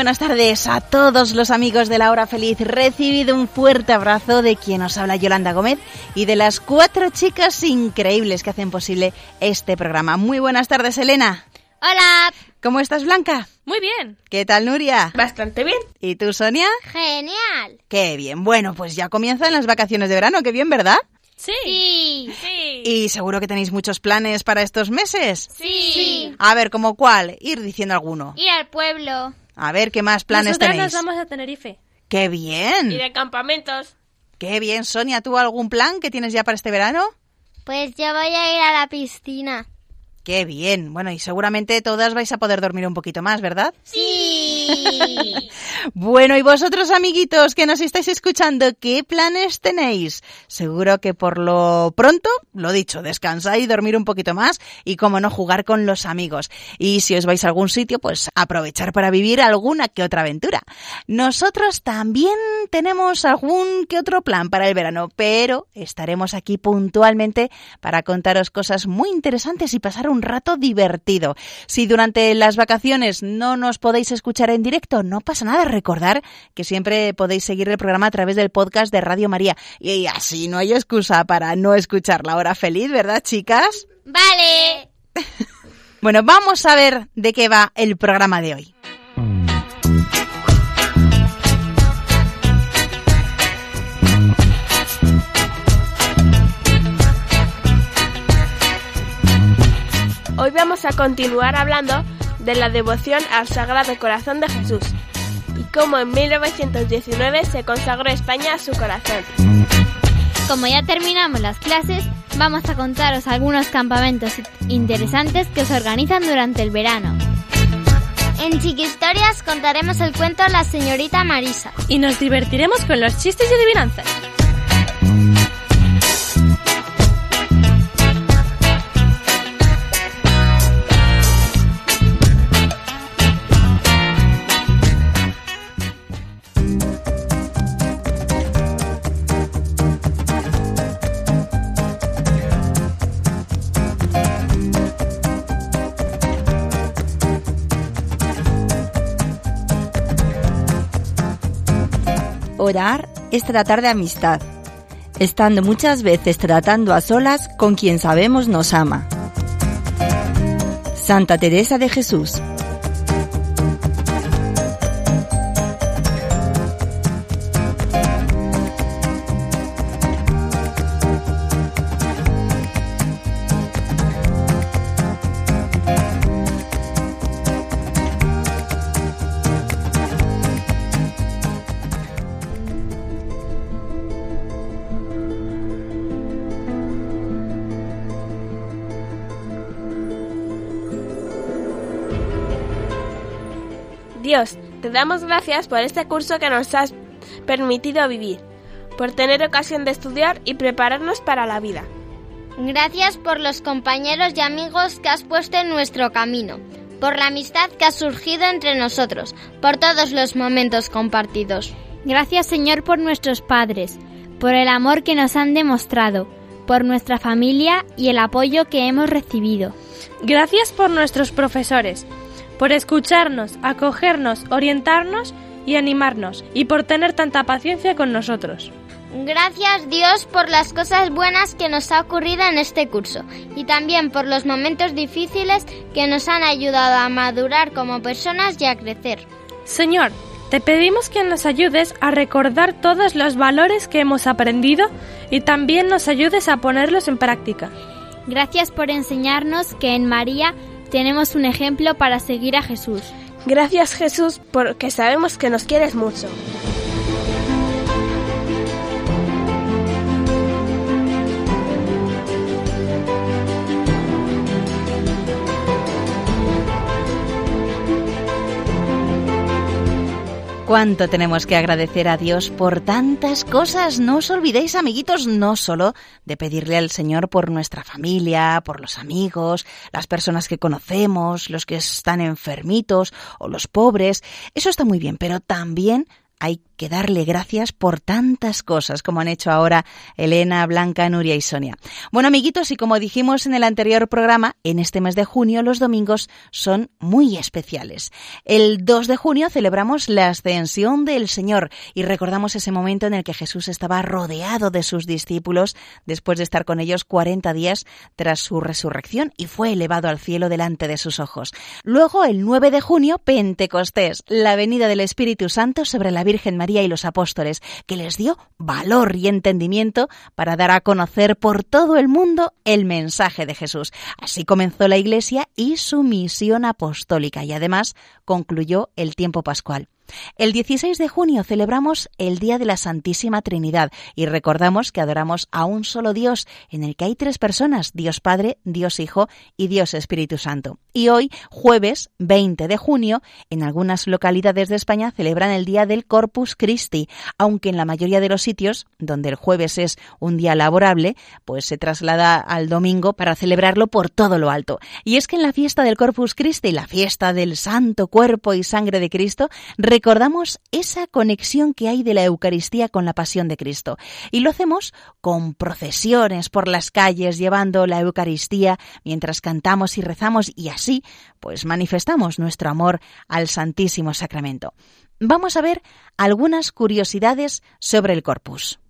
Buenas tardes a todos los amigos de la hora feliz. Recibido un fuerte abrazo de quien os habla Yolanda Gómez y de las cuatro chicas increíbles que hacen posible este programa. Muy buenas tardes, Elena. Hola. ¿Cómo estás, Blanca? Muy bien. ¿Qué tal, Nuria? Bastante bien. ¿Y tú, Sonia? Genial. Qué bien. Bueno, pues ya comienzan las vacaciones de verano. Qué bien, ¿verdad? Sí. Sí. Sí. Y seguro que tenéis muchos planes para estos meses. Sí. A ver, ¿como cuál? Ir diciendo alguno. Ir al pueblo. A ver, ¿qué más planes Nosotras tenéis? nos vamos a Tenerife. ¡Qué bien! Y de campamentos. ¡Qué bien, Sonia! ¿Tú algún plan que tienes ya para este verano? Pues yo voy a ir a la piscina. ¡Qué bien! Bueno, y seguramente todas vais a poder dormir un poquito más, ¿verdad? Sí. Bueno, y vosotros, amiguitos que nos estáis escuchando, ¿qué planes tenéis? Seguro que por lo pronto, lo dicho, descansar y dormir un poquito más y, como no, jugar con los amigos. Y si os vais a algún sitio, pues aprovechar para vivir alguna que otra aventura. Nosotros también tenemos algún que otro plan para el verano, pero estaremos aquí puntualmente para contaros cosas muy interesantes y pasar un rato divertido. Si durante las vacaciones no nos podéis escuchar en directo, no pasa nada. Recordar que siempre podéis seguir el programa a través del podcast de Radio María. Y así no hay excusa para no escuchar la hora feliz, ¿verdad, chicas? vale. Bueno, vamos a ver de qué va el programa de hoy. Hoy vamos a continuar hablando de la devoción al Sagrado Corazón de Jesús y cómo en 1919 se consagró España a su corazón. Como ya terminamos las clases, vamos a contaros algunos campamentos interesantes que se organizan durante el verano. En Chiquistorias contaremos el cuento La señorita Marisa. Y nos divertiremos con los chistes y adivinanzas. Es tratar de amistad, estando muchas veces tratando a solas con quien sabemos nos ama. Santa Teresa de Jesús. Te damos gracias por este curso que nos has permitido vivir, por tener ocasión de estudiar y prepararnos para la vida. Gracias por los compañeros y amigos que has puesto en nuestro camino, por la amistad que ha surgido entre nosotros, por todos los momentos compartidos. Gracias Señor por nuestros padres, por el amor que nos han demostrado, por nuestra familia y el apoyo que hemos recibido. Gracias por nuestros profesores, por escucharnos, acogernos, orientarnos y animarnos, y por tener tanta paciencia con nosotros. Gracias Dios por las cosas buenas que nos ha ocurrido en este curso y también por los momentos difíciles que nos han ayudado a madurar como personas y a crecer. Señor, te pedimos que nos ayudes a recordar todos los valores que hemos aprendido y también nos ayudes a ponerlos en práctica. Gracias por enseñarnos que en María tenemos un ejemplo para seguir a Jesús. Gracias Jesús porque sabemos que nos quieres mucho. Cuánto tenemos que agradecer a Dios por tantas cosas. No os olvidéis, amiguitos, no solo de pedirle al Señor por nuestra familia, por los amigos, las personas que conocemos, los que están enfermitos o los pobres. Eso está muy bien, pero también hay que darle gracias por tantas cosas como han hecho ahora Elena, Blanca, Nuria y Sonia. Bueno, amiguitos, y como dijimos en el anterior programa, en este mes de junio los domingos son muy especiales. El 2 de junio celebramos la ascensión del Señor y recordamos ese momento en el que Jesús estaba rodeado de sus discípulos después de estar con ellos 40 días tras su resurrección y fue elevado al cielo delante de sus ojos. Luego, el 9 de junio, Pentecostés, la venida del Espíritu Santo sobre la Virgen María y los apóstoles, que les dio valor y entendimiento para dar a conocer por todo el mundo el mensaje de Jesús. Así comenzó la Iglesia y su misión apostólica y además concluyó el tiempo pascual. El 16 de junio celebramos el Día de la Santísima Trinidad y recordamos que adoramos a un solo Dios, en el que hay tres personas, Dios Padre, Dios Hijo y Dios Espíritu Santo. Y hoy, jueves 20 de junio, en algunas localidades de España celebran el Día del Corpus Christi, aunque en la mayoría de los sitios, donde el jueves es un día laborable, pues se traslada al domingo para celebrarlo por todo lo alto. Y es que en la fiesta del Corpus Christi, la fiesta del Santo Cuerpo y Sangre de Cristo, recordamos esa conexión que hay de la Eucaristía con la pasión de Cristo. Y lo hacemos con procesiones por las calles llevando la Eucaristía mientras cantamos y rezamos y así pues manifestamos nuestro amor al Santísimo Sacramento. Vamos a ver algunas curiosidades sobre el Corpus.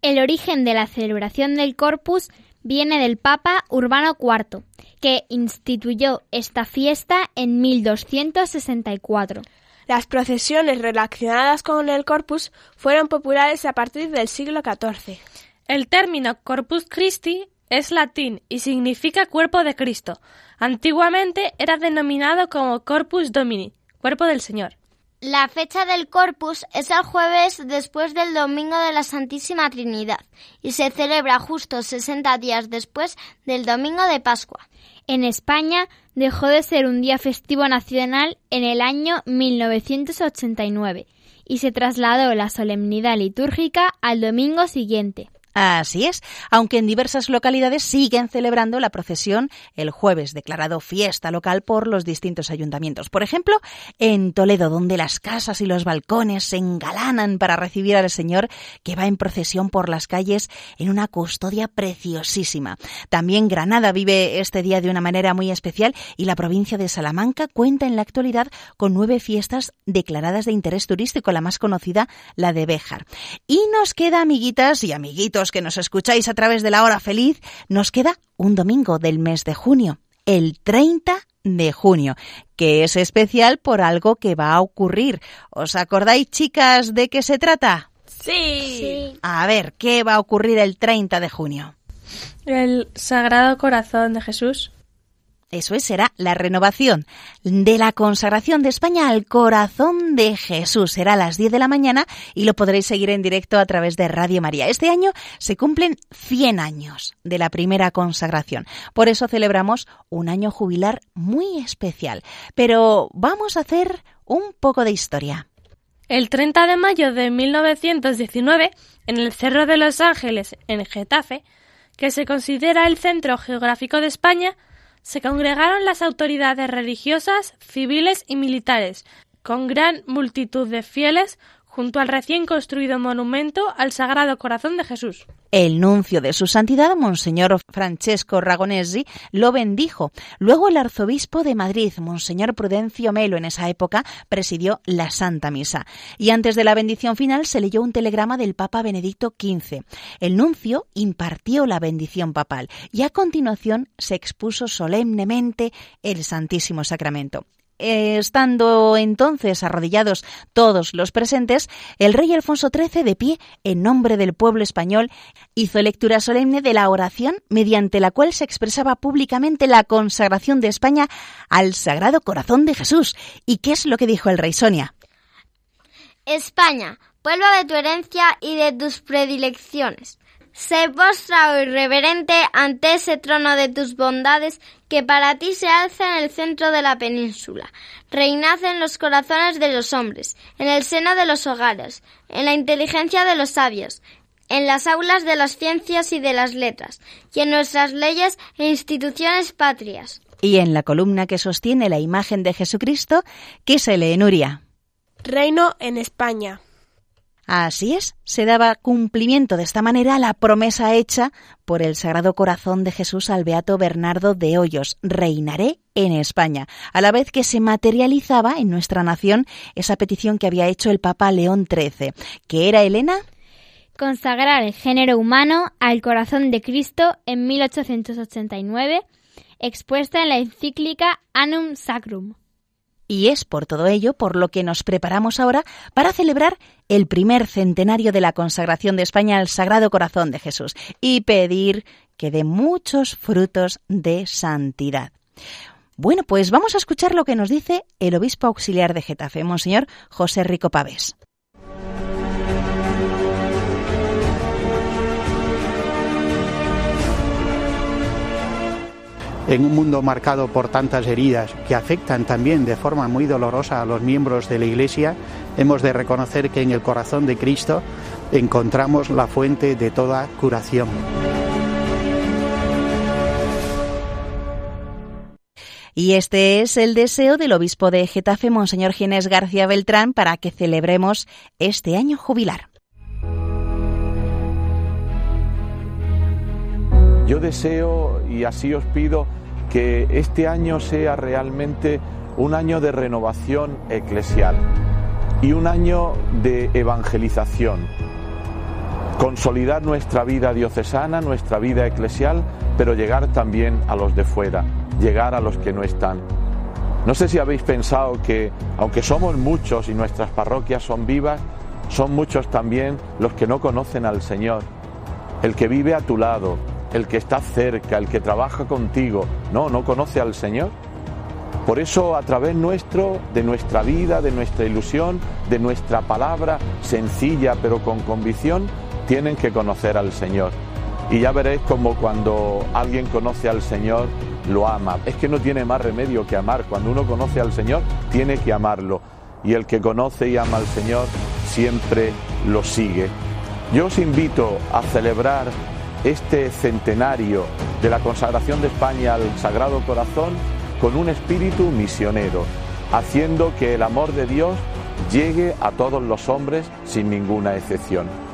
El origen de la celebración del Corpus viene del Papa Urbano IV, que instituyó esta fiesta en 1264. Las procesiones relacionadas con el corpus fueron populares a partir del siglo XIV. El término Corpus Christi es latín y significa cuerpo de Cristo. Antiguamente era denominado como Corpus Domini, cuerpo del Señor. La fecha del Corpus es el jueves después del Domingo de la Santísima Trinidad y se celebra justo 60 días después del Domingo de Pascua. En España dejó de ser un día festivo nacional en el año 1989 y se trasladó la solemnidad litúrgica al domingo siguiente. Así es, aunque en diversas localidades siguen celebrando la procesión el jueves, declarado fiesta local por los distintos ayuntamientos. Por ejemplo, en Toledo, donde las casas y los balcones se engalanan para recibir al Señor que va en procesión por las calles en una custodia preciosísima. También Granada vive este día de una manera muy especial y la provincia de Salamanca cuenta en la actualidad con nueve fiestas declaradas de interés turístico, la más conocida, la de Béjar. Y nos queda, amiguitas y amiguitos, que nos escucháis a través de la hora feliz, nos queda un domingo del mes de junio, el 30 de junio, que es especial por algo que va a ocurrir. ¿Os acordáis, chicas, de qué se trata? Sí. A ver, ¿qué va a ocurrir el 30 de junio? El Sagrado Corazón de Jesús. Eso es, será la renovación de la consagración de España al corazón de Jesús. Será a las 10 de la mañana y lo podréis seguir en directo a través de Radio María. Este año se cumplen 100 años de la primera consagración. Por eso celebramos un año jubilar muy especial. Pero vamos a hacer un poco de historia. El 30 de mayo de 1919, en el Cerro de los Ángeles, en Getafe, que se considera el centro geográfico de España, se congregaron las autoridades religiosas, civiles y militares, con gran multitud de fieles, junto al recién construido monumento al Sagrado Corazón de Jesús. El nuncio de su santidad, Monseñor Francesco Ragonesi, lo bendijo. Luego el arzobispo de Madrid, Monseñor Prudencio Melo, en esa época presidió la Santa Misa. Y antes de la bendición final se leyó un telegrama del Papa Benedicto XV. El nuncio impartió la bendición papal y a continuación se expuso solemnemente el Santísimo Sacramento estando entonces arrodillados todos los presentes, el rey Alfonso XIII, de pie en nombre del pueblo español, hizo lectura solemne de la oración mediante la cual se expresaba públicamente la consagración de España al Sagrado Corazón de Jesús. ¿Y qué es lo que dijo el rey Sonia? España, pueblo de tu herencia y de tus predilecciones. Sé postrado y reverente ante ese trono de tus bondades que para ti se alza en el centro de la península. Reinad en los corazones de los hombres, en el seno de los hogares, en la inteligencia de los sabios, en las aulas de las ciencias y de las letras, y en nuestras leyes e instituciones patrias. Y en la columna que sostiene la imagen de Jesucristo, ¿qué se lee, Nuria? Reino en España. Así es, se daba cumplimiento de esta manera a la promesa hecha por el Sagrado Corazón de Jesús al Beato Bernardo de Hoyos, reinaré en España, a la vez que se materializaba en nuestra nación esa petición que había hecho el Papa León XIII, que era Elena consagrar el género humano al corazón de Cristo en 1889, expuesta en la encíclica Annum Sacrum. Y es por todo ello por lo que nos preparamos ahora para celebrar el primer centenario de la consagración de España al Sagrado Corazón de Jesús y pedir que dé muchos frutos de santidad. Bueno, pues vamos a escuchar lo que nos dice el obispo auxiliar de Getafe, Monseñor José Rico Pavés. En un mundo marcado por tantas heridas que afectan también de forma muy dolorosa a los miembros de la Iglesia, hemos de reconocer que en el corazón de Cristo encontramos la fuente de toda curación. Y este es el deseo del obispo de Getafe, Monseñor Ginés García Beltrán, para que celebremos este año jubilar. Yo deseo y así os pido que este año sea realmente un año de renovación eclesial y un año de evangelización. Consolidar nuestra vida diocesana, nuestra vida eclesial, pero llegar también a los de fuera, llegar a los que no están. No sé si habéis pensado que, aunque somos muchos y nuestras parroquias son vivas, son muchos también los que no conocen al Señor, el que vive a tu lado, el que está cerca, el que trabaja contigo, no, no conoce al Señor. Por eso a través nuestro, de nuestra vida, de nuestra ilusión, de nuestra palabra sencilla pero con convicción, tienen que conocer al Señor. Y ya veréis como cuando alguien conoce al Señor, lo ama. Es que no tiene más remedio que amar. Cuando uno conoce al Señor, tiene que amarlo. Y el que conoce y ama al Señor, siempre lo sigue. Yo os invito a celebrar este centenario de la consagración de España al Sagrado Corazón con un espíritu misionero, haciendo que el amor de Dios llegue a todos los hombres sin ninguna excepción.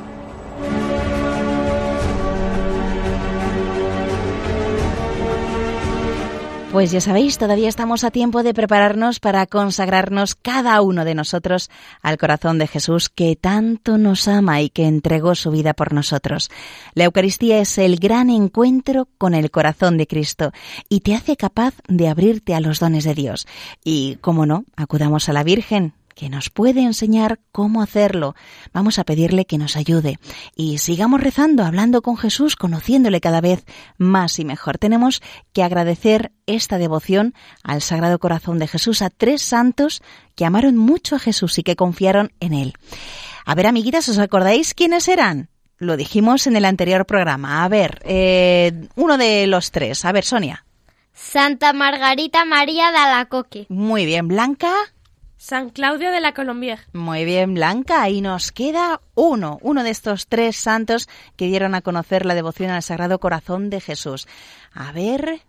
Pues ya sabéis, todavía estamos a tiempo de prepararnos para consagrarnos cada uno de nosotros al corazón de Jesús que tanto nos ama y que entregó su vida por nosotros. La Eucaristía es el gran encuentro con el corazón de Cristo y te hace capaz de abrirte a los dones de Dios. Y, como no, acudamos a la Virgen, que nos puede enseñar cómo hacerlo. Vamos a pedirle que nos ayude y sigamos rezando, hablando con Jesús, conociéndole cada vez más y mejor. Tenemos que agradecer esta devoción al Sagrado Corazón de Jesús, a tres santos que amaron mucho a Jesús y que confiaron en él. A ver, amiguitas, ¿os acordáis quiénes eran? Lo dijimos en el anterior programa. A ver, eh, uno de los tres. A ver, Sonia. Santa Margarita María de Alacoque. Muy bien, Blanca. San Claudio de la Colombier. Muy bien, Blanca. Y nos queda uno, uno de estos tres santos que dieron a conocer la devoción al Sagrado Corazón de Jesús. A ver.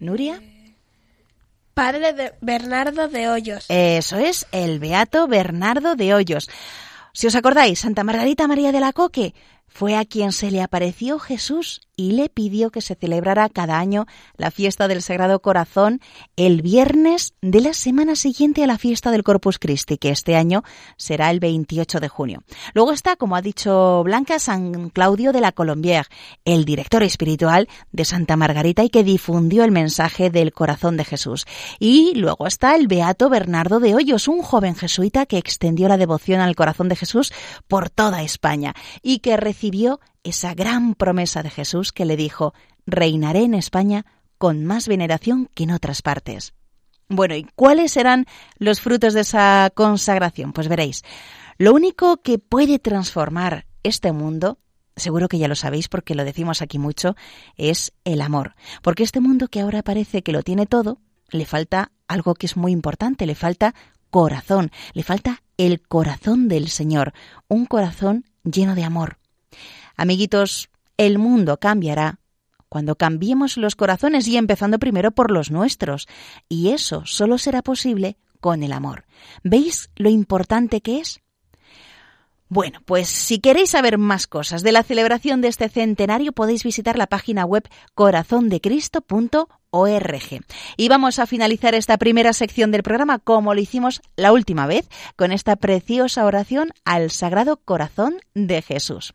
Nuria. Padre de Bernardo de Hoyos. Eso es, el Beato Bernardo de Hoyos. Si os acordáis, Santa Margarita María de la Coque fue a quien se le apareció Jesús y le pidió que se celebrara cada año la fiesta del Sagrado Corazón el viernes de la semana siguiente a la fiesta del Corpus Christi, que este año será el 28 de junio. Luego está, como ha dicho Blanca, San Claudio de la Colombier, el director espiritual de Santa Margarita y que difundió el mensaje del corazón de Jesús. Y luego está el Beato Bernardo de Hoyos, un joven jesuita que extendió la devoción al corazón de Jesús por toda España y que recibió esa gran promesa de Jesús que le dijo, reinaré en España con más veneración que en otras partes. Bueno, ¿y cuáles serán los frutos de esa consagración? Pues veréis, lo único que puede transformar este mundo seguro que ya lo sabéis porque lo decimos aquí mucho, es el amor. Porque este mundo que ahora parece que lo tiene todo, le falta algo que es muy importante, le falta corazón, le falta el corazón del Señor, un corazón lleno de amor. Amiguitos, el mundo cambiará cuando cambiemos los corazones y empezando primero por los nuestros, y eso solo será posible con el amor. ¿Veis lo importante que es? Bueno, pues si queréis saber más cosas de la celebración de este centenario podéis visitar la página web corazondecristo.org. Y vamos a finalizar esta primera sección del programa como lo hicimos la última vez, con esta preciosa oración al Sagrado Corazón de Jesús.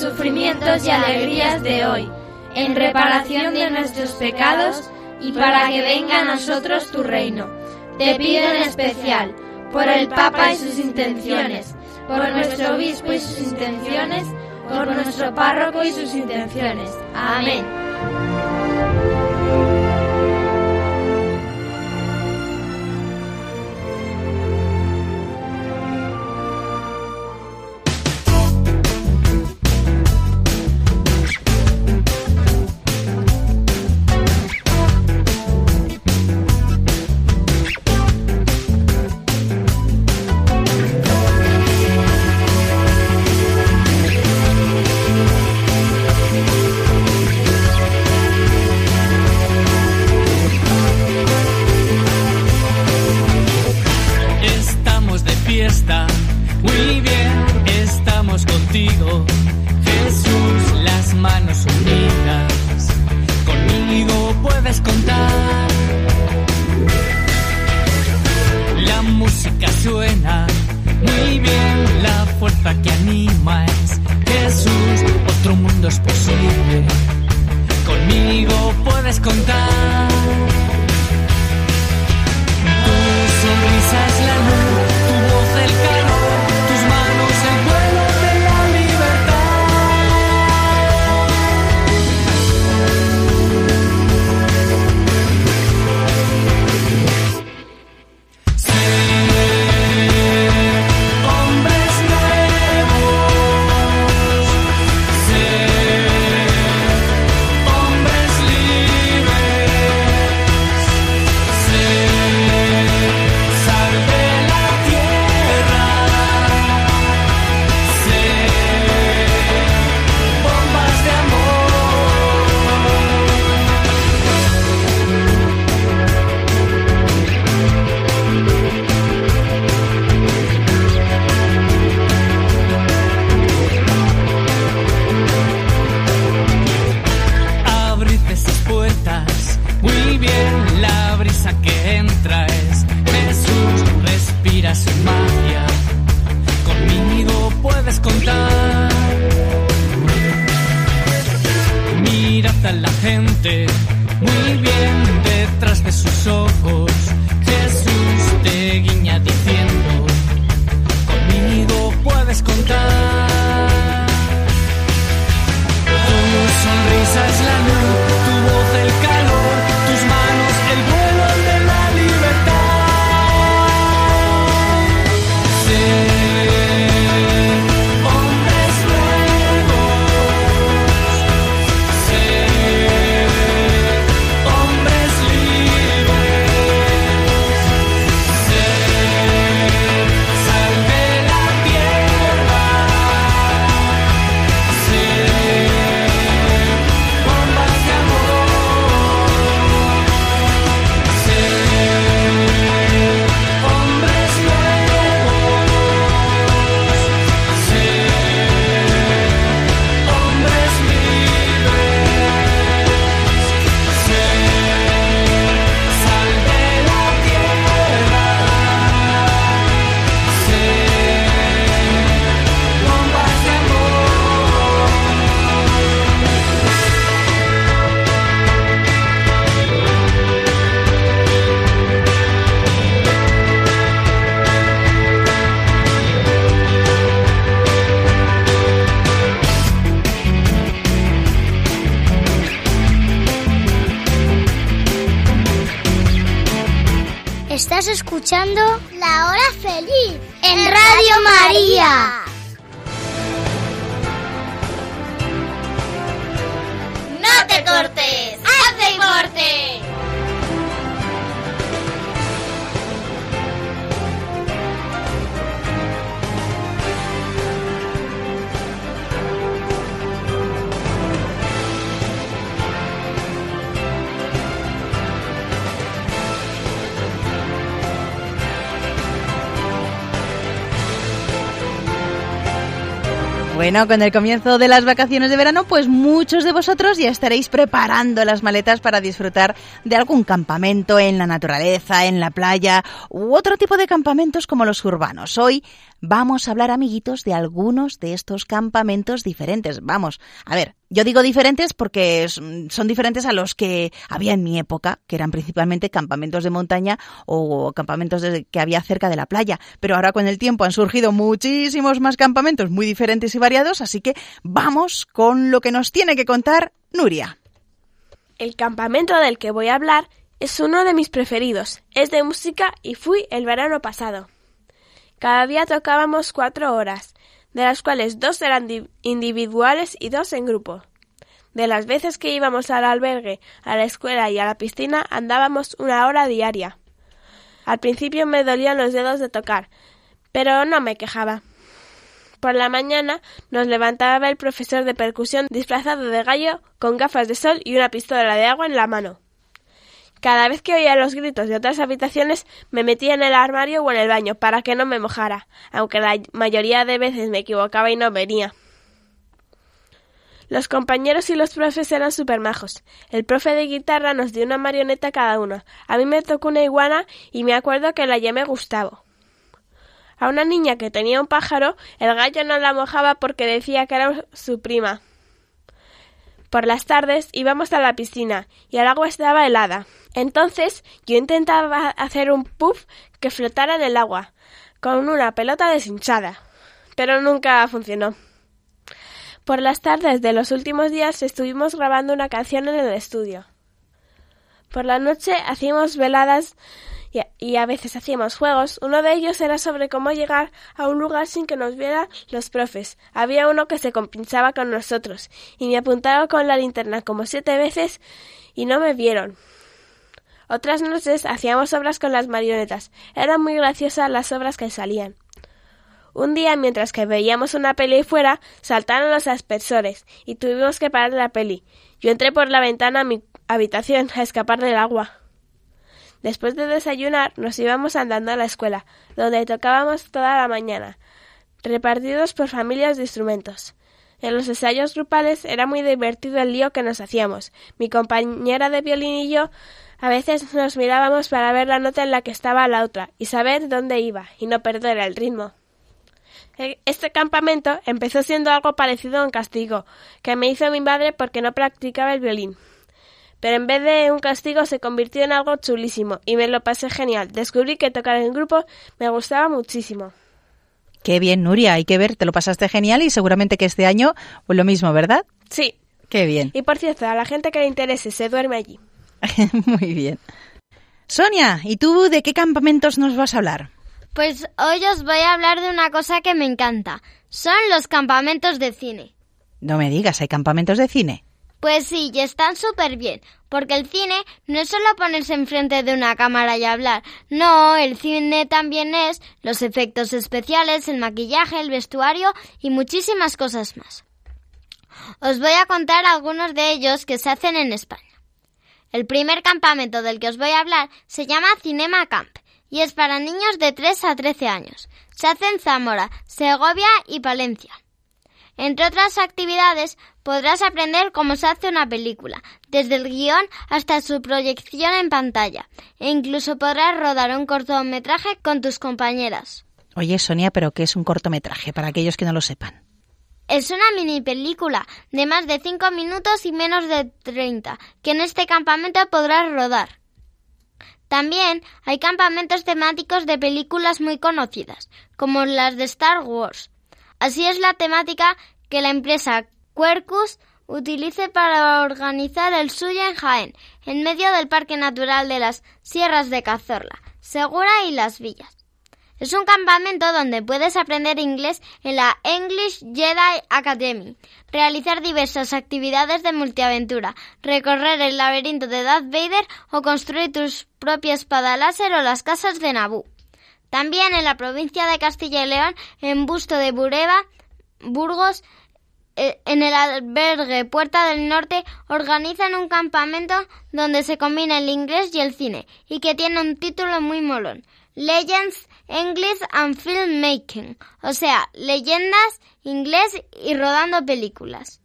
sufrimientos y alegrías de hoy, en reparación de nuestros pecados y para que venga a nosotros tu reino. Te pido en especial por el Papa y sus intenciones, por nuestro obispo y sus intenciones, por nuestro párroco y sus intenciones. Amén. Escuchando Bueno, con el comienzo de las vacaciones de verano, pues muchos de vosotros ya estaréis preparando las maletas para disfrutar de algún campamento en la naturaleza, en la playa u otro tipo de campamentos como los urbanos. Hoy vamos a hablar, amiguitos, de algunos de estos campamentos diferentes. Vamos, a ver, yo digo diferentes porque son diferentes a los que había en mi época, que eran principalmente campamentos de montaña o campamentos que había cerca de la playa. Pero ahora con el tiempo han surgido muchísimos más campamentos muy diferentes y variados, así que vamos con lo que nos tiene que contar Nuria. El campamento del que voy a hablar es uno de mis preferidos. Es de música y fui el verano pasado. Cada día tocábamos cuatro horas, de las cuales dos eran individuales y dos en grupo. De las veces que íbamos al albergue, a la escuela y a la piscina andábamos una hora diaria. Al principio me dolían los dedos de tocar, pero no me quejaba. Por la mañana nos levantaba el profesor de percusión disfrazado de gallo con gafas de sol y una pistola de agua en la mano. Cada vez que oía los gritos de otras habitaciones me metía en el armario o en el baño para que no me mojara, aunque la mayoría de veces me equivocaba y no venía. Los compañeros y los profes eran súper majos. El profe de guitarra nos dio una marioneta cada uno. A mí me tocó una iguana y me acuerdo que la llamé Gustavo. A una niña que tenía un pájaro, el gallo no la mojaba porque decía que era su prima. Por las tardes íbamos a la piscina y el agua estaba helada. Entonces yo intentaba hacer un puff que flotara en el agua, con una pelota deshinchada, pero nunca funcionó. Por las tardes de los últimos días estuvimos grabando una canción en el estudio. Por la noche hacíamos veladas y a, veces hacíamos juegos. Uno de ellos era sobre cómo llegar a un lugar sin que nos vieran los profes. Había uno que se compinchaba con nosotros y me apuntaron con la linterna como siete veces y no me vieron. Otras noches hacíamos obras con las marionetas. Eran muy graciosas las obras que salían. Un día, mientras que veíamos una peli fuera, saltaron los aspersores y tuvimos que parar la peli. Yo entré por la ventana a mi habitación a escapar del agua. Después de desayunar nos íbamos andando a la escuela, donde tocábamos toda la mañana, repartidos por familias de instrumentos. En los ensayos grupales era muy divertido el lío que nos hacíamos. Mi compañera de violín y yo a veces nos mirábamos para ver la nota en la que estaba la otra y saber dónde iba y no perder el ritmo. E, este campamento empezó siendo algo parecido a un castigo que me hizo mi madre porque no practicaba el violín. Pero en vez de un castigo se convirtió en algo chulísimo y me lo pasé genial. Descubrí que tocar en grupo me gustaba muchísimo. Qué bien, Nuria, hay que ver, te lo pasaste genial y seguramente que este año pues lo mismo, ¿verdad? Sí. Qué bien. Y por cierto, a la gente que le interese, se duerme allí. Muy bien. Sonia, ¿y tú de qué campamentos nos vas a hablar? Pues hoy os voy a hablar de una cosa que me encanta. Son los campamentos de cine. No me digas, ¿hay campamentos de cine? Pues sí, y están súper bien, porque el cine no es solo ponerse enfrente de una cámara y hablar, no, el cine también es los efectos especiales, el maquillaje, el vestuario y muchísimas cosas más. Os voy a contar algunos de ellos que se hacen en España. El primer campamento del que os voy a hablar se llama Cinema Camp y es para niños de 3 a 13 años. Se hace en Zamora, Segovia y Palencia. Entre otras actividades, podrás aprender cómo se hace una película, desde el guion hasta su proyección en pantalla, e incluso podrás rodar un cortometraje con tus compañeras. Oye, Sonia, ¿pero qué es un cortometraje para aquellos que no lo sepan? Es una mini película de más de 5 minutos y menos de 30, que en este campamento podrás rodar. También hay campamentos temáticos de películas muy conocidas, como las de Star Wars. Así es la temática que la empresa Quercus utilice para organizar el suyo en Jaén, en medio del Parque Natural de las Sierras de Cazorla. Segura y Las Villas. Es un campamento donde puedes aprender inglés en la English Jedi Academy, realizar diversas actividades de multiaventura, recorrer el laberinto de Darth Vader o construir tus propia espada láser o las casas de Naboo. También en la provincia de Castilla y León, en Busto de Bureba, Burgos, eh, en el albergue Puerta del Norte organizan un campamento donde se combina el inglés y el cine y que tiene un título muy molón. Legends English and Filmmaking, o sea, leyendas, inglés y rodando películas.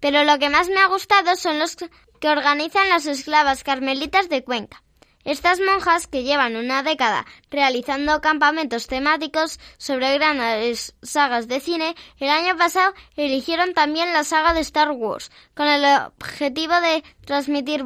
Pero lo que más me ha gustado son los que organizan las esclavas carmelitas de Cuenca. Estas monjas, que llevan una década realizando campamentos temáticos sobre grandes sagas de cine, el año pasado eligieron también la saga de Star Wars, con el objetivo de transmitir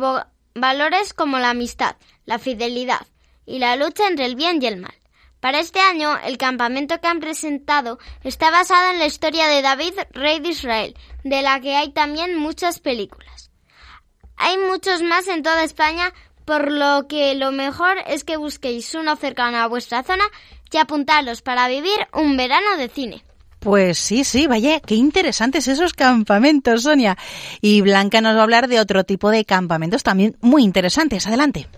valores como la amistad, la fidelidad y la lucha entre el bien y el mal. Para este año, el campamento que han presentado está basado en la historia de David, rey de Israel, de la que hay también muchas películas. Hay muchos más en toda España, por lo que lo mejor es que busquéis uno cercano a vuestra zona y apuntaros para vivir un verano de cine. Pues sí, sí, vaya, qué interesantes esos campamentos, Sonia. Y Blanca nos va a hablar de otro tipo de campamentos también muy interesantes. Adelante.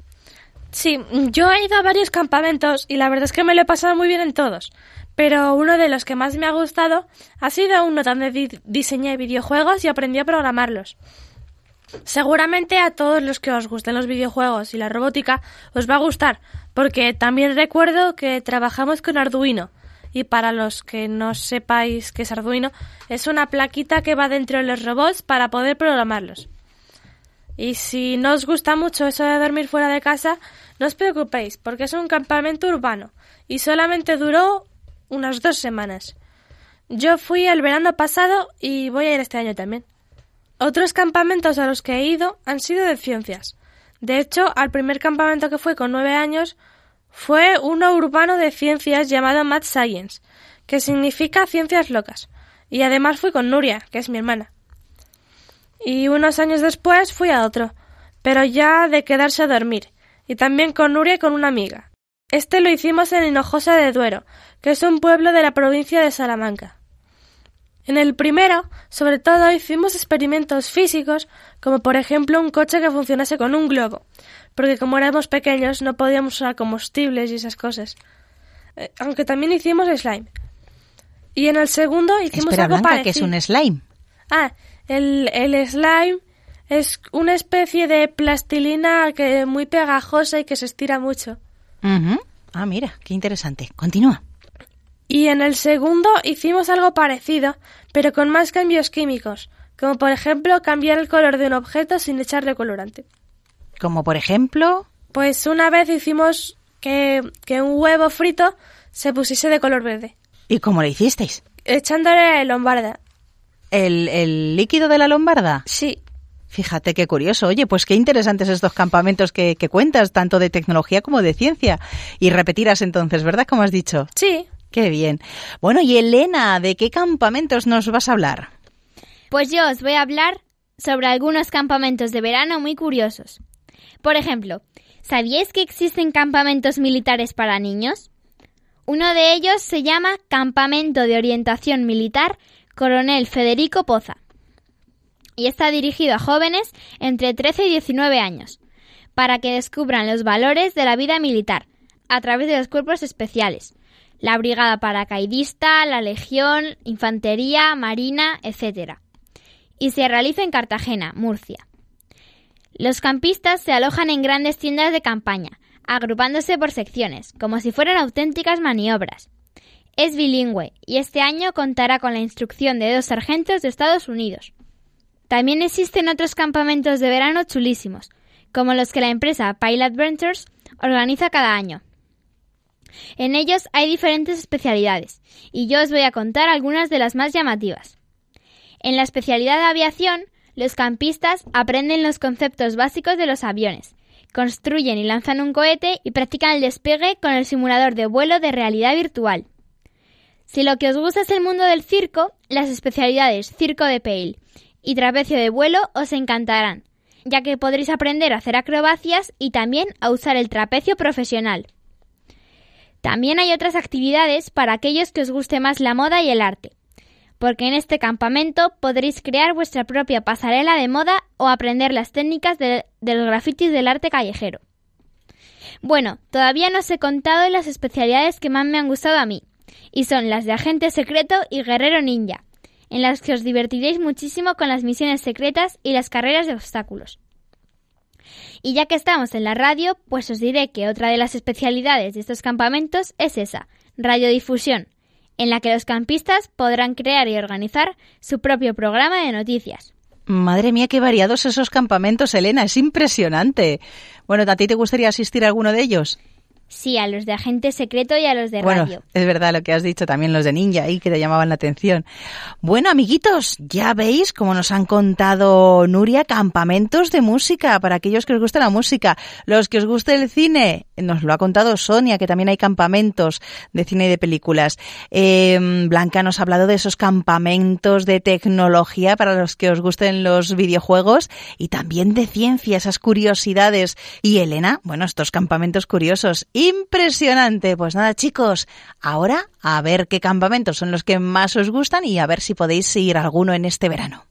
Sí, yo he ido a varios campamentos y la verdad es que me lo he pasado muy bien en todos. Pero uno de los que más me ha gustado ha sido uno donde diseñé videojuegos y aprendí a programarlos. Seguramente a todos los que os gusten los videojuegos y la robótica os va a gustar, porque también recuerdo que trabajamos con Arduino. Y para los que no sepáis qué es Arduino, es una plaquita que va dentro de los robots para poder programarlos. Y si no os gusta mucho eso de dormir fuera de casa, no os preocupéis, porque es un campamento urbano y solamente duró unas dos semanas. Yo fui el verano pasado y voy a ir este año también. Otros campamentos a los que he ido han sido de ciencias. De hecho, al primer campamento que fue con nueve años fue uno urbano de ciencias llamado Mad Science, que significa ciencias locas. Y además fui con Nuria, que es mi hermana. Y unos años después fui a otro, pero ya de quedarse a dormir, y también con Nuria y con una amiga. Este lo hicimos en Hinojosa de Duero, que es un pueblo de la provincia de Salamanca. En el primero, sobre todo, hicimos experimentos físicos, como por ejemplo un coche que funcionase con un globo, porque como éramos pequeños no podíamos usar combustibles y esas cosas. Eh, aunque también hicimos slime. Y en el segundo hicimos Espera, algo Blanca, parecido. que es un slime? Ah, el, el slime es una especie de plastilina que muy pegajosa y que se estira mucho. Ah, mira, qué interesante. Continúa. Y en el segundo hicimos algo parecido, pero con más cambios químicos, como por ejemplo cambiar el color de un objeto sin echarle colorante. Como por ejemplo... Pues una vez hicimos que, que un huevo frito se pusiese de color verde, ¿Y cómo lo hicisteis? echándole lombarda. ¿El, el líquido de la lombarda? Sí. Fíjate qué curioso. Oye, pues qué interesantes estos campamentos que, que cuentas, tanto de tecnología como de ciencia. Y repetirás entonces, ¿verdad? Como has dicho. Sí. Qué bien. Bueno, y Elena, ¿de qué campamentos nos vas a hablar? Pues yo os voy a hablar sobre algunos campamentos de verano muy curiosos. Por ejemplo, ¿sabíais que existen campamentos militares para niños? Uno de ellos se llama Campamento de Orientación Militar Coronel Federico Poza y está dirigido a jóvenes entre 13 y 19 años para que descubran los valores de la vida militar a través de los cuerpos especiales, la brigada paracaidista, la legión, infantería, marina, etc. Y se realiza en Cartagena, Murcia. Los campistas se alojan en grandes tiendas de campaña, agrupándose por secciones, como si fueran auténticas maniobras. Es bilingüe y este año contará con la instrucción de dos sargentos de Estados Unidos. También existen otros campamentos de verano chulísimos, como los que la empresa Pilot Ventures organiza cada año. En ellos hay diferentes especialidades, y yo os voy a contar algunas de las más llamativas. En la especialidad de aviación, los campistas aprenden los conceptos básicos de los aviones, construyen y lanzan un cohete y practican el despegue con el simulador de vuelo de realidad virtual. Si lo que os gusta es el mundo del circo, las especialidades circo de Pale y trapecio de vuelo os encantarán, ya que podréis aprender a hacer acrobacias y también a usar el trapecio profesional. También hay otras actividades para aquellos que os guste más la moda y el arte, porque en este campamento podréis crear vuestra propia pasarela de moda o aprender las técnicas de, los grafitis del arte callejero. Bueno, todavía no os he contado las especialidades que más me han gustado a mí, y son las de agente secreto y guerrero ninja, en las que os divertiréis muchísimo con las misiones secretas y las carreras de obstáculos. Y ya que estamos en la radio, pues os diré que otra de las especialidades de estos campamentos es esa, radiodifusión, en la que los campistas podrán crear y organizar su propio programa de noticias. Madre mía, qué variados esos campamentos, Elena, es impresionante. Bueno, ¿a ti te gustaría asistir a alguno de ellos? Sí, a los de agente secreto y a los de bueno, radio. es verdad lo que has dicho, también los de ninja ahí que te llamaban la atención. Bueno, amiguitos, ya veis como nos han contado Nuria campamentos de música para aquellos que os guste la música. Los que os guste el cine, nos lo ha contado Sonia, que también hay campamentos de cine y de películas. Eh, Blanca nos ha hablado de esos campamentos de tecnología para los que os gusten los videojuegos y también de ciencia, esas curiosidades. Y Elena, bueno, estos campamentos curiosos. Impresionante. Pues nada, chicos, ahora a ver qué campamentos son los que más os gustan y a ver si podéis ir alguno en este verano.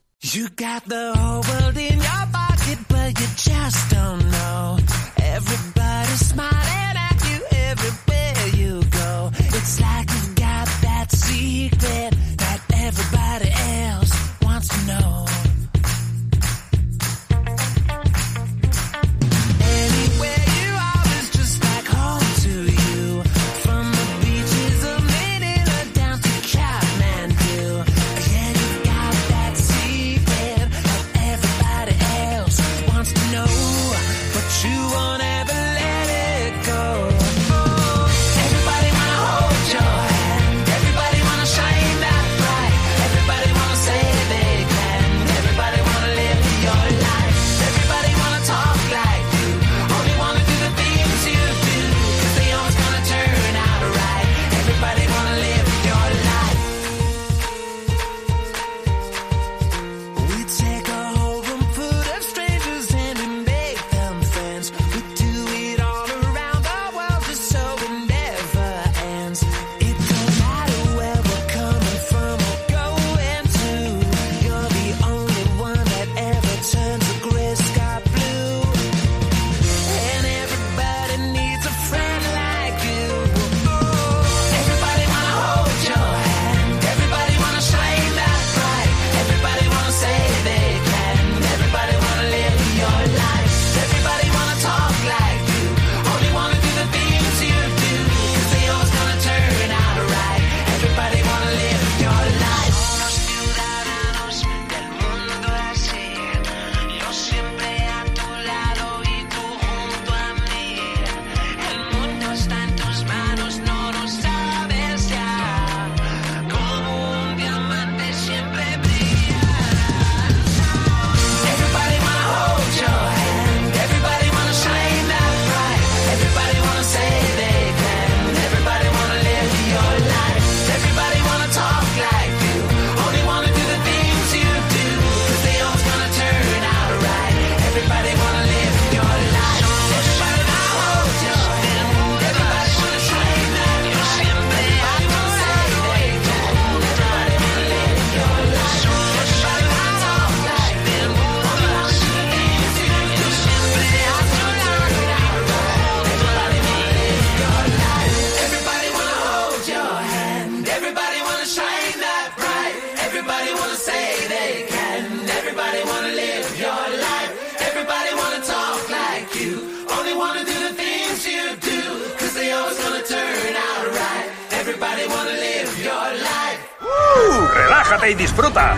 ¡Relájate y disfruta!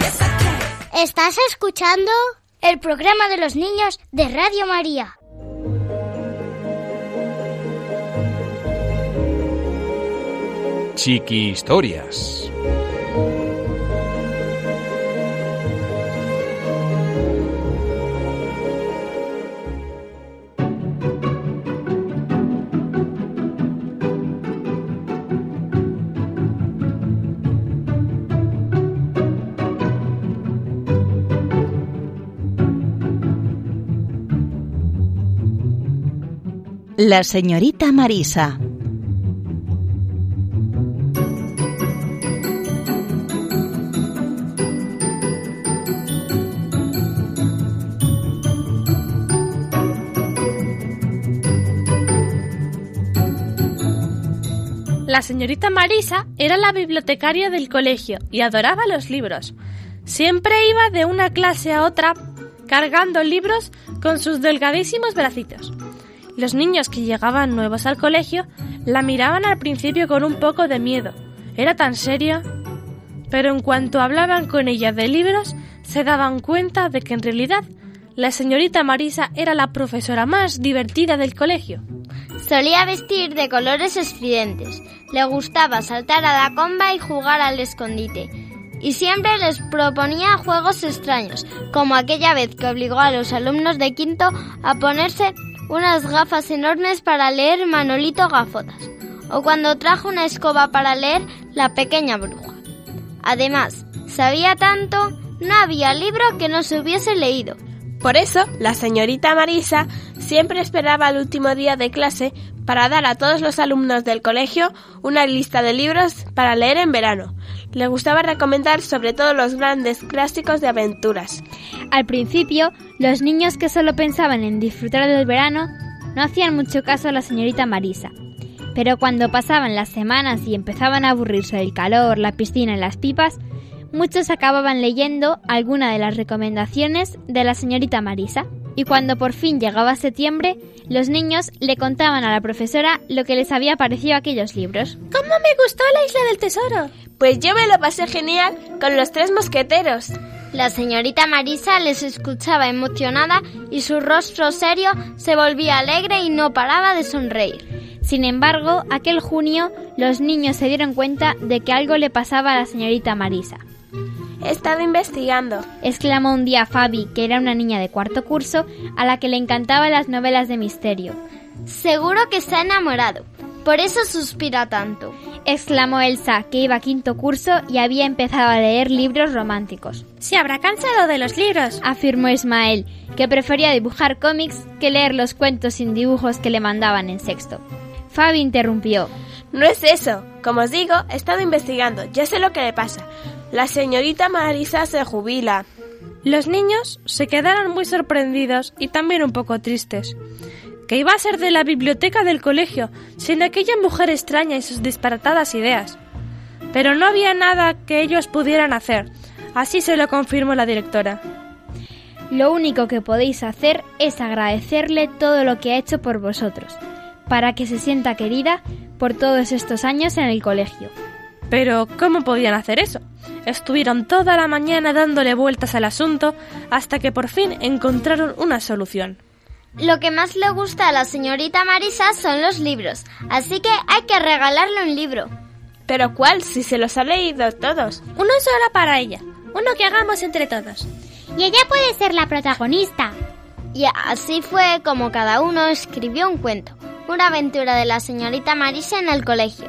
¿Estás escuchando? El programa de los niños de Radio María. Chiqui Historias. La señorita Marisa. La señorita Marisa era la bibliotecaria del colegio y adoraba los libros. Siempre iba de una clase a otra cargando libros con sus delgadísimos bracitos. Los niños que llegaban nuevos al colegio la miraban al principio con un poco de miedo. Era tan seria. Pero en cuanto hablaban con ella de libros, se daban cuenta de que en realidad la señorita Marisa era la profesora más divertida del colegio. Solía vestir de colores estridentes, le gustaba saltar a la comba y jugar al escondite. Y siempre les proponía juegos extraños, como aquella vez que obligó a los alumnos de quinto a ponerse unas gafas enormes para leer Manolito Gafotas, o cuando trajo una escoba para leer La pequeña bruja. Además, sabía tanto, no había libro que no se hubiese leído. Por eso, la señorita Marisa siempre esperaba el último día de clase para dar a todos los alumnos del colegio una lista de libros para leer en verano. Le gustaba recomendar sobre todo los grandes clásicos de aventuras. Al principio, los niños que solo pensaban en disfrutar del verano no hacían mucho caso a la señorita Marisa. Pero cuando pasaban las semanas y empezaban a aburrirse del calor, la piscina y las pipas, muchos acababan leyendo alguna de las recomendaciones de la señorita Marisa. Y cuando por fin llegaba septiembre, los niños le contaban a la profesora lo que les había parecido aquellos libros. ¿Cómo me gustó la isla del tesoro? Pues yo me lo pasé genial con los tres mosqueteros. La señorita Marisa les escuchaba emocionada y su rostro serio se volvía alegre y no paraba de sonreír. Sin embargo, aquel junio los niños se dieron cuenta de que algo le pasaba a la señorita Marisa. He estado investigando. Exclamó un día Fabi, que era una niña de cuarto curso, a la que le encantaban las novelas de misterio. Seguro que está enamorado. Por eso suspira tanto. Exclamó Elsa, que iba a quinto curso y había empezado a leer libros románticos. Se habrá cansado de los libros, afirmó Ismael, que prefería dibujar cómics que leer los cuentos sin dibujos que le mandaban en sexto. Fabi interrumpió. No es eso. Como os digo, he estado investigando. Ya sé lo que le pasa. La señorita Marisa se jubila. Los niños se quedaron muy sorprendidos y también un poco tristes. ¿Qué iba a ser de la biblioteca del colegio sin aquella mujer extraña y sus disparatadas ideas? Pero no había nada que ellos pudieran hacer. Así se lo confirmó la directora. Lo único que podéis hacer es agradecerle todo lo que ha hecho por vosotros, para que se sienta querida por todos estos años en el colegio. Pero, ¿cómo podían hacer eso? Estuvieron toda la mañana dándole vueltas al asunto hasta que por fin encontraron una solución. Lo que más le gusta a la señorita Marisa son los libros, así que hay que regalarle un libro. ¿Pero cuál? Si se los ha leído todos. Uno solo para ella, uno que hagamos entre todos. Y ella puede ser la protagonista. Y así fue como cada uno escribió un cuento, una aventura de la señorita Marisa en el colegio,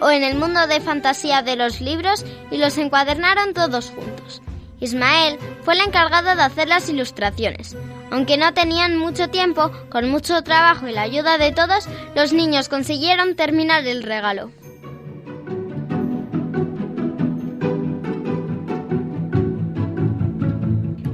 o en el mundo de fantasía de los libros y los encuadernaron todos juntos. Ismael fue el encargado de hacer las ilustraciones. Aunque no tenían mucho tiempo, con mucho trabajo y la ayuda de todos, los niños consiguieron terminar el regalo.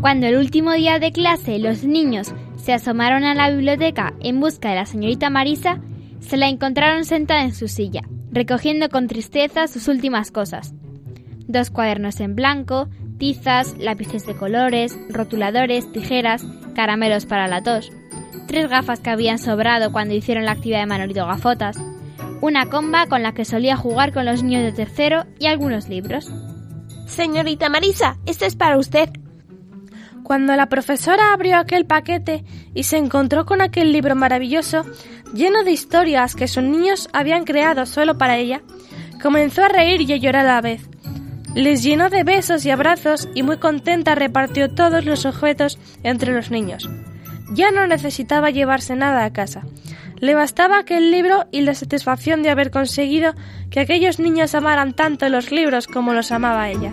Cuando el último día de clase los niños se asomaron a la biblioteca en busca de la señorita Marisa, se la encontraron sentada en su silla, recogiendo con tristeza sus últimas cosas. Dos cuadernos en blanco, tizas, lápices de colores, rotuladores, tijeras, caramelos para la tos, tres gafas que habían sobrado cuando hicieron la actividad de Manolito Gafotas, una comba con la que solía jugar con los niños de tercero y algunos libros. Señorita Marisa, esto es para usted. Cuando la profesora abrió aquel paquete y se encontró con aquel libro maravilloso, lleno de historias que sus niños habían creado solo para ella, comenzó a reír y a llorar a la vez. Les llenó de besos y abrazos y muy contenta repartió todos los objetos entre los niños. Ya no necesitaba llevarse nada a casa. Le bastaba aquel libro y la satisfacción de haber conseguido que aquellos niños amaran tanto los libros como los amaba ella.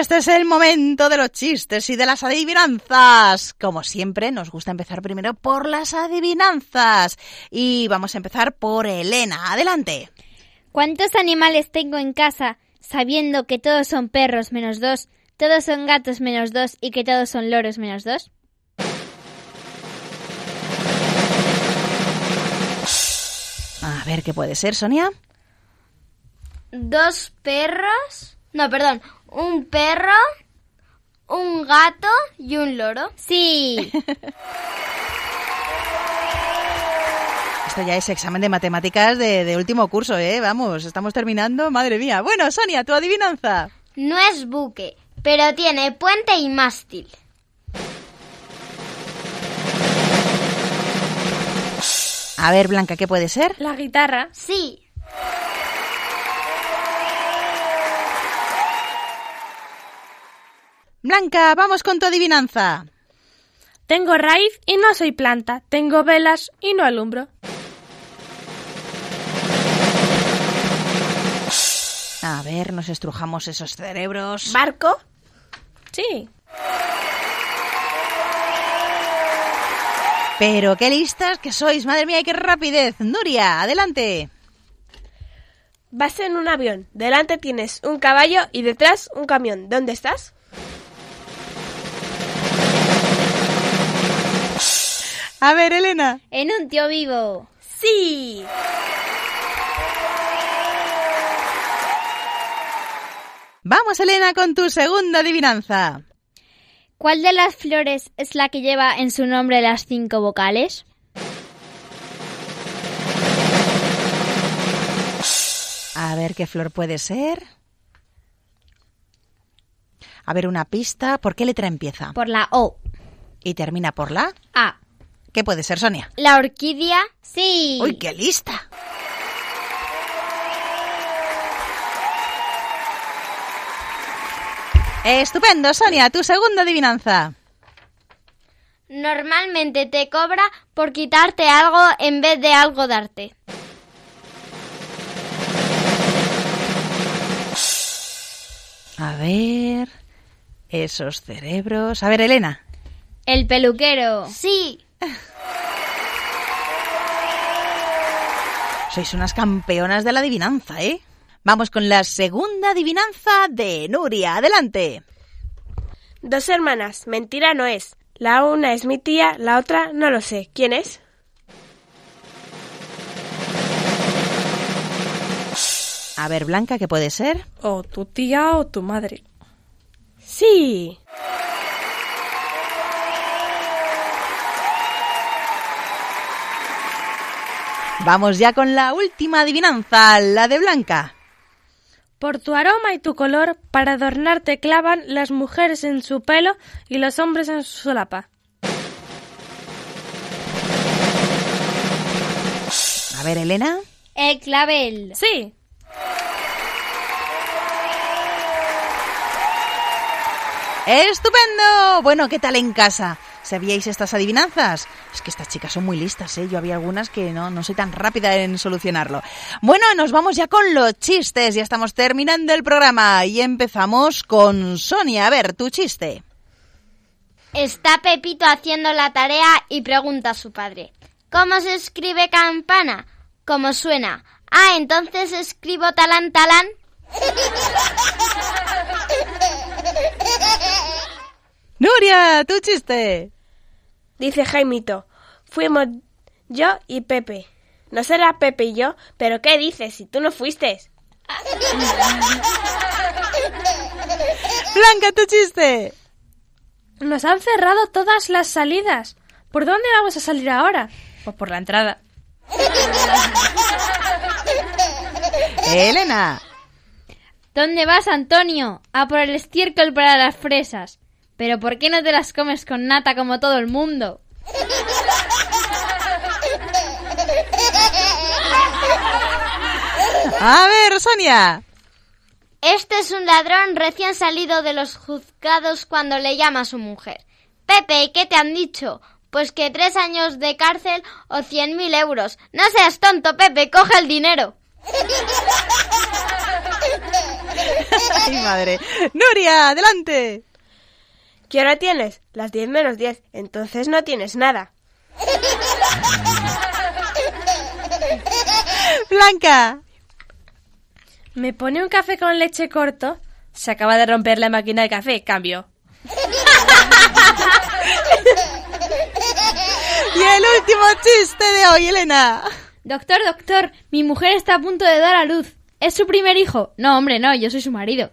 Este es el momento de los chistes y de las adivinanzas. Como siempre, nos gusta empezar primero por las adivinanzas. Y vamos a empezar por Elena. Adelante. ¿Cuántos animales tengo en casa sabiendo que todos son perros menos dos, todos son gatos menos dos y que todos son loros menos dos? A ver qué puede ser, Sonia. Dos perros. No, perdón. Un perro, un gato y un loro. Sí. Esto ya es examen de matemáticas de, de último curso, ¿eh? Vamos, estamos terminando. Madre mía. Bueno, Sonia, tu adivinanza. No es buque, pero tiene puente y mástil. A ver, Blanca, ¿qué puede ser? La guitarra. Sí. Blanca, vamos con tu adivinanza. Tengo raíz y no soy planta. Tengo velas y no alumbro. A ver, nos estrujamos esos cerebros. ¿Barco? Sí. Pero qué listas que sois, madre mía, y qué rapidez. Nuria, adelante. Vas en un avión. Delante tienes un caballo y detrás un camión. ¿Dónde estás? A ver, Elena. En un tío vivo. Sí. Vamos, Elena, con tu segunda adivinanza. ¿Cuál de las flores es la que lleva en su nombre las cinco vocales? A ver qué flor puede ser. A ver, una pista. ¿Por qué letra empieza? Por la O. Y termina por la A. ¿Qué puede ser, Sonia? La orquídea. Sí. ¡Uy, qué lista! Estupendo, Sonia, tu segunda adivinanza. Normalmente te cobra por quitarte algo en vez de algo darte. A ver. Esos cerebros. A ver, Elena. El peluquero. Sí. Sois unas campeonas de la adivinanza, ¿eh? Vamos con la segunda adivinanza de Nuria. Adelante. Dos hermanas. Mentira no es. La una es mi tía, la otra no lo sé. ¿Quién es? A ver, Blanca, ¿qué puede ser? O tu tía o tu madre. Sí. Vamos ya con la última adivinanza, la de Blanca. Por tu aroma y tu color, para adornarte clavan las mujeres en su pelo y los hombres en su solapa. A ver, Elena. El clavel. Sí. ¡Estupendo! Bueno, ¿qué tal en casa? ¿Sabíais estas adivinanzas? Es que estas chicas son muy listas, ¿eh? Yo había algunas que no, no soy tan rápida en solucionarlo. Bueno, nos vamos ya con los chistes. Ya estamos terminando el programa y empezamos con Sonia. A ver, tu chiste. Está Pepito haciendo la tarea y pregunta a su padre. ¿Cómo se escribe campana? ¿Cómo suena? Ah, entonces escribo talán talán. Nuria, tu chiste. Dice Jaimito, fuimos yo y Pepe. No será Pepe y yo, pero ¿qué dices si tú no fuiste? Blanca, tu chiste. Nos han cerrado todas las salidas. ¿Por dónde vamos a salir ahora? Pues por la entrada. Elena. ¿Dónde vas, Antonio? A por el estiércol para las fresas. Pero ¿por qué no te las comes con nata como todo el mundo? A ver, Sonia. Este es un ladrón recién salido de los juzgados cuando le llama a su mujer. Pepe, ¿qué te han dicho? Pues que tres años de cárcel o cien mil euros. No seas tonto, Pepe, coge el dinero. Ay, madre. Nuria, adelante. ¿Qué hora tienes? Las 10 menos 10. Entonces no tienes nada. Blanca. Me pone un café con leche corto. Se acaba de romper la máquina de café. Cambio. Y el último chiste de hoy, Elena. Doctor, doctor, mi mujer está a punto de dar a luz. ¿Es su primer hijo? No, hombre, no, yo soy su marido.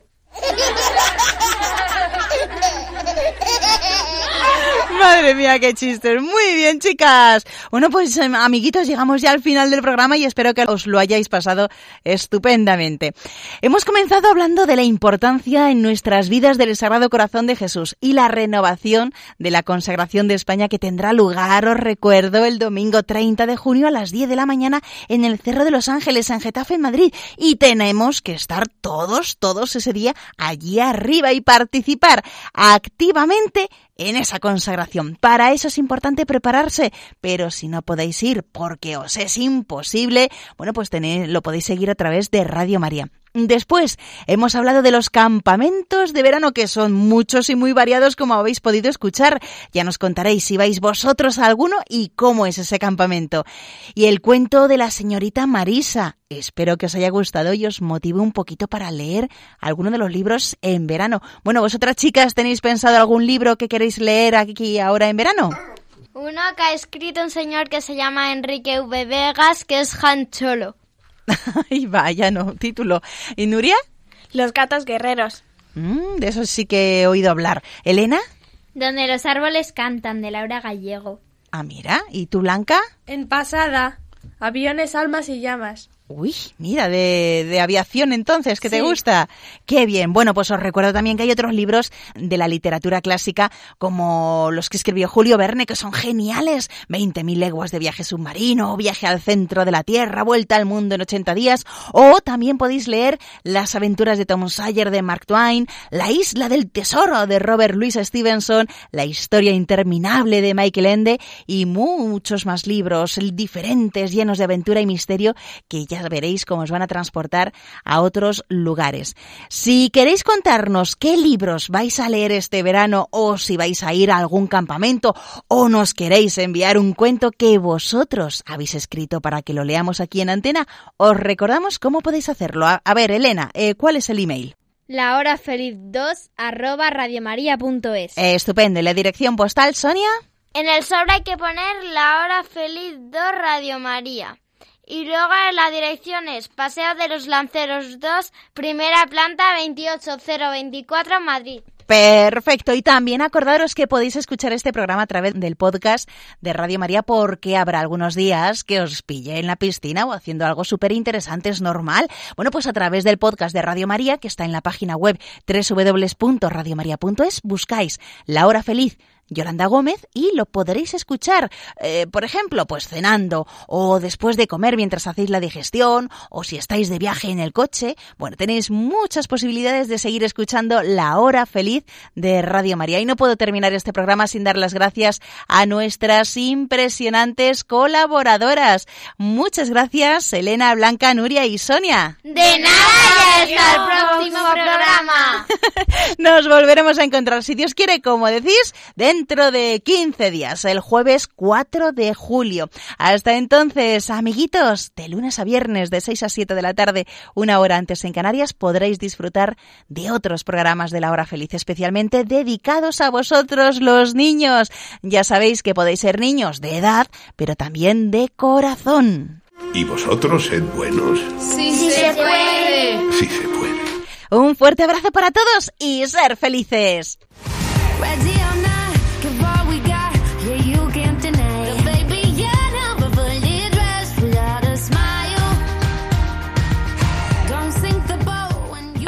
Madre mía, qué chistes. Muy bien, chicas. Bueno, pues em, amiguitos, llegamos ya al final del programa y espero que os lo hayáis pasado estupendamente. Hemos comenzado hablando de la importancia en nuestras vidas del Sagrado Corazón de Jesús y la renovación de la consagración de España que tendrá lugar, os recuerdo, el domingo 30 de junio a las 10 de la mañana en el Cerro de los Ángeles, en Getafe, en Madrid. Y tenemos que estar todos, todos ese día allí arriba y participar activamente en esa consagración. Para eso es importante prepararse, pero si no podéis ir porque os es imposible, bueno, pues tenéis, lo podéis seguir a través de Radio María. Después hemos hablado de los campamentos de verano que son muchos y muy variados como habéis podido escuchar. Ya nos contaréis si vais vosotros a alguno y cómo es ese campamento. Y el cuento de la señorita Marisa. Espero que os haya gustado y os motive un poquito para leer alguno de los libros en verano. Bueno, vosotras chicas, ¿tenéis pensado algún libro que queréis leer aquí ahora en verano? Uno que ha escrito un señor que se llama Enrique V. Vegas, que es Han Cholo. Ay, vaya, no, título. ¿Y Nuria? Los gatos guerreros. Mm, de eso sí que he oído hablar. ¿Elena? Donde los árboles cantan, de Laura Gallego. Ah, mira. ¿Y tú, Blanca? En pasada. Aviones, almas y llamas. Uy, mira, de, de aviación entonces, que te gusta. Qué bien. Bueno, pues os recuerdo también que hay otros libros de la literatura clásica, como los que escribió Julio Verne, que son geniales. 20.000 leguas de viaje submarino, viaje al centro de la Tierra, vuelta al mundo en 80 días. O también podéis leer Las aventuras de Tom Sawyer de Mark Twain, La isla del tesoro de Robert Louis Stevenson, La historia interminable de Michael Ende y muchos más libros diferentes, llenos de aventura y misterio que ya veréis cómo os van a transportar a otros lugares. Si queréis contarnos qué libros vais a leer este verano o si vais a ir a algún campamento o nos queréis enviar un cuento que vosotros habéis escrito para que lo leamos aquí en antena, os recordamos cómo podéis hacerlo. A, a ver, Elena, eh, ¿cuál es el email? La hora feliz 2 arroba radiomaria.es. Eh, estupendo. ¿Y la dirección postal, Sonia? En el sobre hay que poner la hora feliz 2 Radio María. Y luego la dirección es Paseo de los Lanceros 2, primera planta 28024, Madrid. Perfecto. Y también acordaros que podéis escuchar este programa a través del podcast de Radio María porque habrá algunos días que os pille en la piscina o haciendo algo súper interesante, es normal. Bueno, pues a través del podcast de Radio María, que está en la página web www.radiomaria.es, buscáis La Hora Feliz Yolanda Gómez y lo podréis escuchar, eh, por ejemplo, pues cenando o después de comer mientras hacéis la digestión o si estáis de viaje en el coche. Bueno, tenéis muchas posibilidades de seguir escuchando La Hora Feliz de Radio María. Y no puedo terminar este programa sin dar las gracias a nuestras impresionantes colaboradoras. Muchas gracias, Elena, Blanca, Nuria y Sonia. De nada y hasta el próximo programa. Nos volveremos a encontrar, si Dios quiere, como decís, dentro de 15 días, el jueves 4 de julio. Hasta entonces, amiguitos, de lunes a viernes, de 6 a 7 de la tarde, una hora antes en Canarias, podréis disfrutar de otros programas de la hora feliz, especialmente dedicados a vosotros, los niños. Ya sabéis que podéis ser niños de edad, pero también de corazón. ¿Y vosotros sed buenos? Sí, se puede. Sí se puede. Un fuerte abrazo para todos y ser felices.